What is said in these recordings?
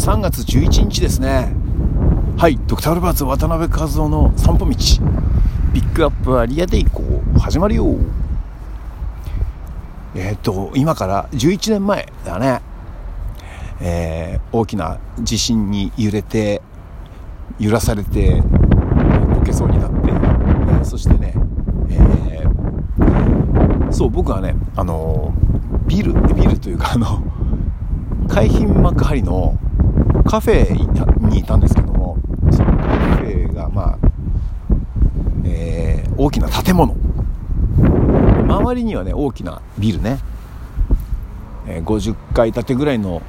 3月11日ですね。はいドクター・ルバーツ渡辺和夫の散歩道。ピックアップはリアで行こう始まるよ。えー、っと今から11年前だね。えー、大きな地震に揺れて揺らされてこけそうになって、えー、そしてね、えー、そう僕はねあのビルビルというかあの海浜幕張のカフェにいたんですけどもそのカフェがまあ、えー、大きな建物。周りにはね大きなビルね、えー、50階建てぐらいの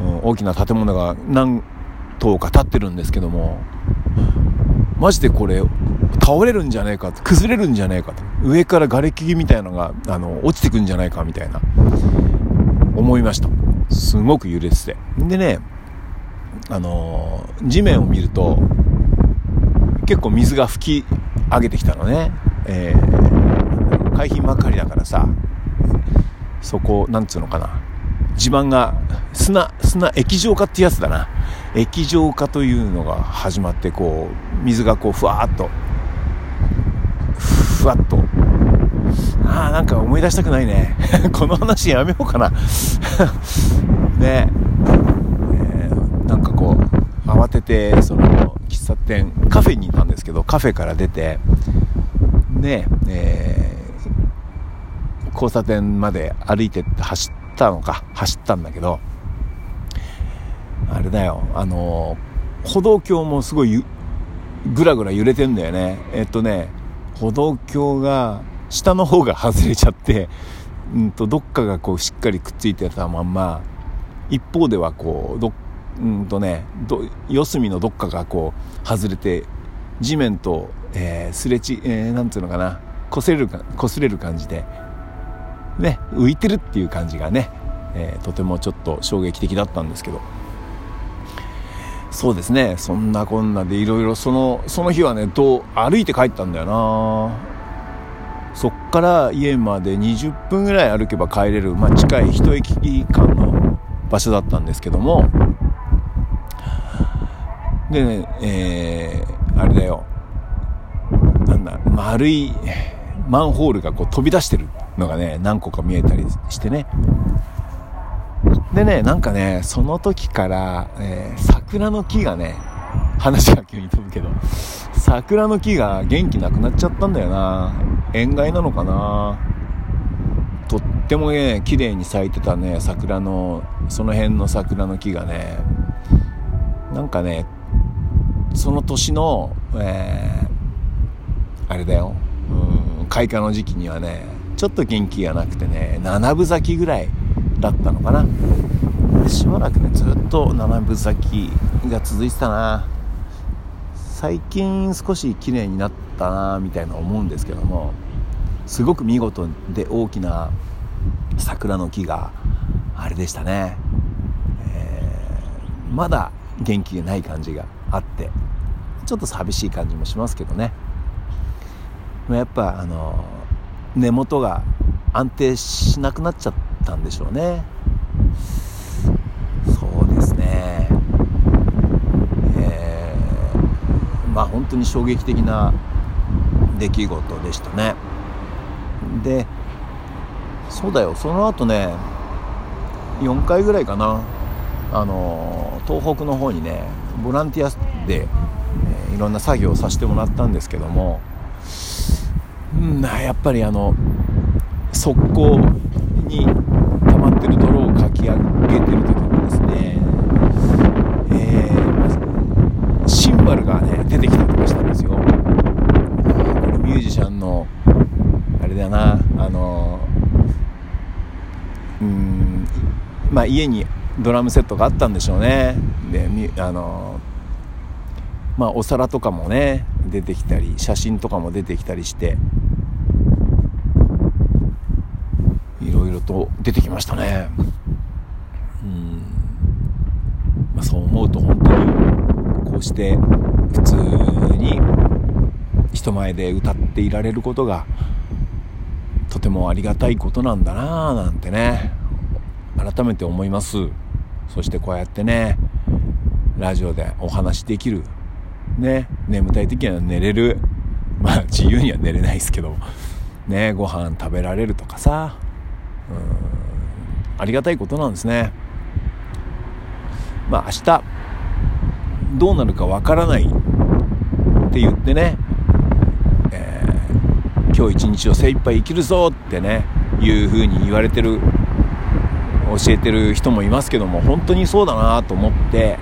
うん、大きな建物が何棟か建ってるんですけどもマジでこれ倒れるんじゃねえか崩れるんじゃねえかと。上から瓦礫みたいなのがあの落ちてくんじゃないかみたいな思いました。すごく揺れてて。でねあの、地面を見ると結構水が吹き上げてきたのね、えー、海浜幕張だからさそこなんつうのかな地盤が砂、砂、液状化ってやつだな。液状化というのが始まって、こう、水がこう、ふわっと、ふわっと。ああ、なんか思い出したくないね。この話やめようかな。ねえ、なんかこう、慌てて、その、喫茶店、カフェにいたんですけど、カフェから出て、ねえー、交差点まで歩いてって走ったのか、走ったんだけど、あれだよ、あの歩道橋もすごいぐらぐら揺れてんだよね。えっとね、歩道橋が、下の方が外れちゃって、うんと、どっかがこうしっかりくっついてたまんま、一方ではこう、ど、うんとね、四隅のどっかがこう、外れて、地面と、えー、すれち、えー、なんつうのかな、擦れるか、擦れる感じで、ね、浮いてるっていう感じがね、えー、とてもちょっと衝撃的だったんですけど、そうですねそんなこんなでいろいろそのその日はねどう歩いて帰ったんだよな。そっから家まで20分ぐらい歩けば帰れる、まあ、近い一駅間の場所だったんですけども。でね、えー、あれだよなんだ丸いマンホールがこう飛び出してるのがね何個か見えたりしてねでね、なんかね、その時から、えー、桜の木がね、話が急に飛ぶけど、桜の木が元気なくなっちゃったんだよな。塩害なのかな。とってもね、綺麗に咲いてたね、桜の、その辺の桜の木がね、なんかね、その年の、えー、あれだよ、うん、開花の時期にはね、ちょっと元気がなくてね、七分咲きぐらいだったのかな。しばらくねずっと七分咲きが続いてたな。最近少し綺麗になったなみたいな思うんですけどもすごく見事で大きな桜の木があれでしたね、えー、まだ元気がない感じがあって。ちょっと寂しい感じもしますけどね。やっぱあの根元が安定しなくなっちゃったんでしょうね。そうですね。えまあ本当に衝撃的な出来事でしたね。でそうだよ。その後ね4回ぐらいかな。あの東北の方にねボランティアで、いろんな作業をさせてもらったんですけども、うん、やっぱりあの側溝に溜まってる泥をかき上げてる時にですねシンバルがね出てきたりとかしたんですよ。これミュージシャンのあれだなあのうんまあ家にドラムセットがあったんでしょうね。であのまあお皿とかもね出てきたり写真とかも出てきたりして。いろいろと出てきましたね。うん。まあそう思うと本当にこうして普通に人前で歌っていられることがとてもありがたいことなんだなぁなんてね。改めて思います。そしてこうやってねラジオでお話できるね眠たい時には寝れる。まあ自由には寝れないですけど。ねご飯食べられるとかさ。うん。ありがたいことなんですね。まあ明日どうなるかわからないって言ってね、えー、今日一日を精一杯生きるぞってねいう風に言われてる教えてる人もいますけども本当にそうだなと思って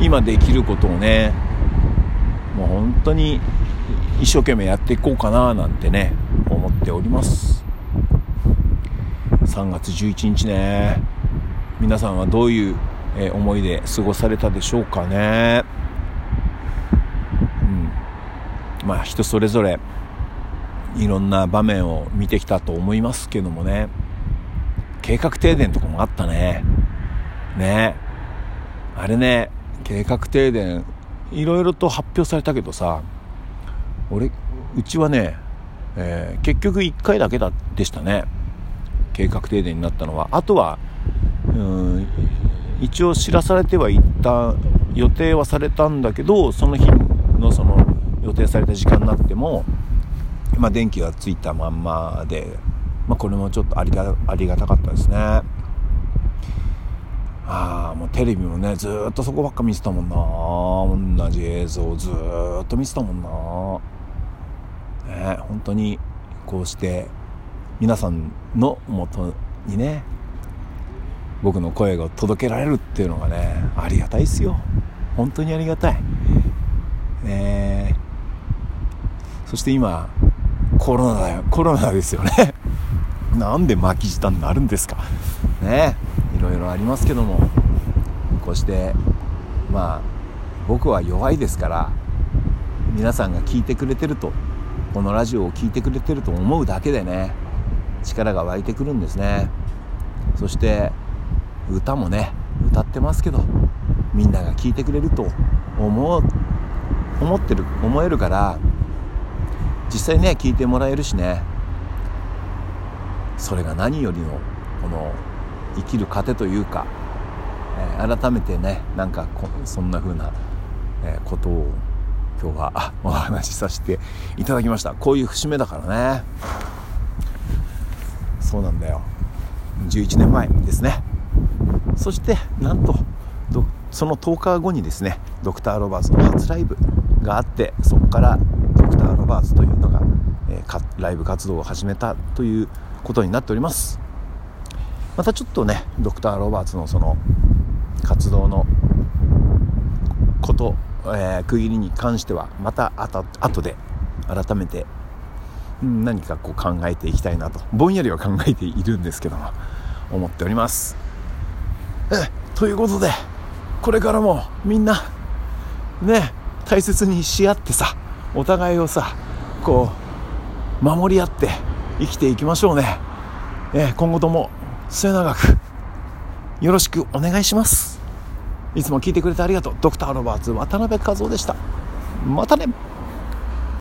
今できることをね本当に一生懸命やっていこうかななんてね思っております。3月11日ね。皆さんはどういう思いで過ごされたでしょうかね。うん。まあ人それぞれいろんな場面を見てきたと思いますけどもね。計画停電とかもあったね。ね。あれね計画停電いろいろと発表されたけどさ俺うちはね、えー、結局1回だけだでしたね。計画停電になったのは。あとはうん一応知らされてはいった予定はされたんだけどその日のその予定された時間になっても、まあ、電気がついたまんまで、まあ、これもちょっとありがありがたかったですね。ああもうテレビもねずっとそこばっか見てたもんな。同じ映像ずっと見てたもんな。ね本当にこうして皆さんのもとにね僕の声が届けられるっていうのがねありがたいですよ。本当にありがたい。ねそして今コロナだよ。コロナですよね。なんで巻き舌になるんですか。ねいろいろありますけども。こしてまあ僕は弱いですから皆さんが聞いてくれてるとこのラジオを聴いてくれてると思うだけでね力が湧いてくるんですね。そして歌もね歌ってますけどみんなが聴いてくれると思う思ってる思えるから実際ね聞いてもらえるしねそれが何よりのこの生きる糧というか、え、改めてねなんかそんな風な、え、ことを今日はお話しさせていただきました。こういう節目だからね。そうなんだよ。11年前ですね。そしてなんとその10日後にですねドクター・ロバーツの初ライブがあってそこからドクター・ロバーツというのが、えー、ライブ活動を始めたということになっております。またちょっとねドクター・ロバーツのその活動のこと、えー、区切りに関してはまたあとで改めて何かこう考えていきたいなとぼんやりは考えているんですけども思っております。えということでこれからもみんなね大切にし合ってさお互いをさこう守り合って生きていきましょうね、え今後とも末永くよろしくお願いします。いつも聞いてくれてありがとう。ドクターロバーツ渡辺和夫でした。またね。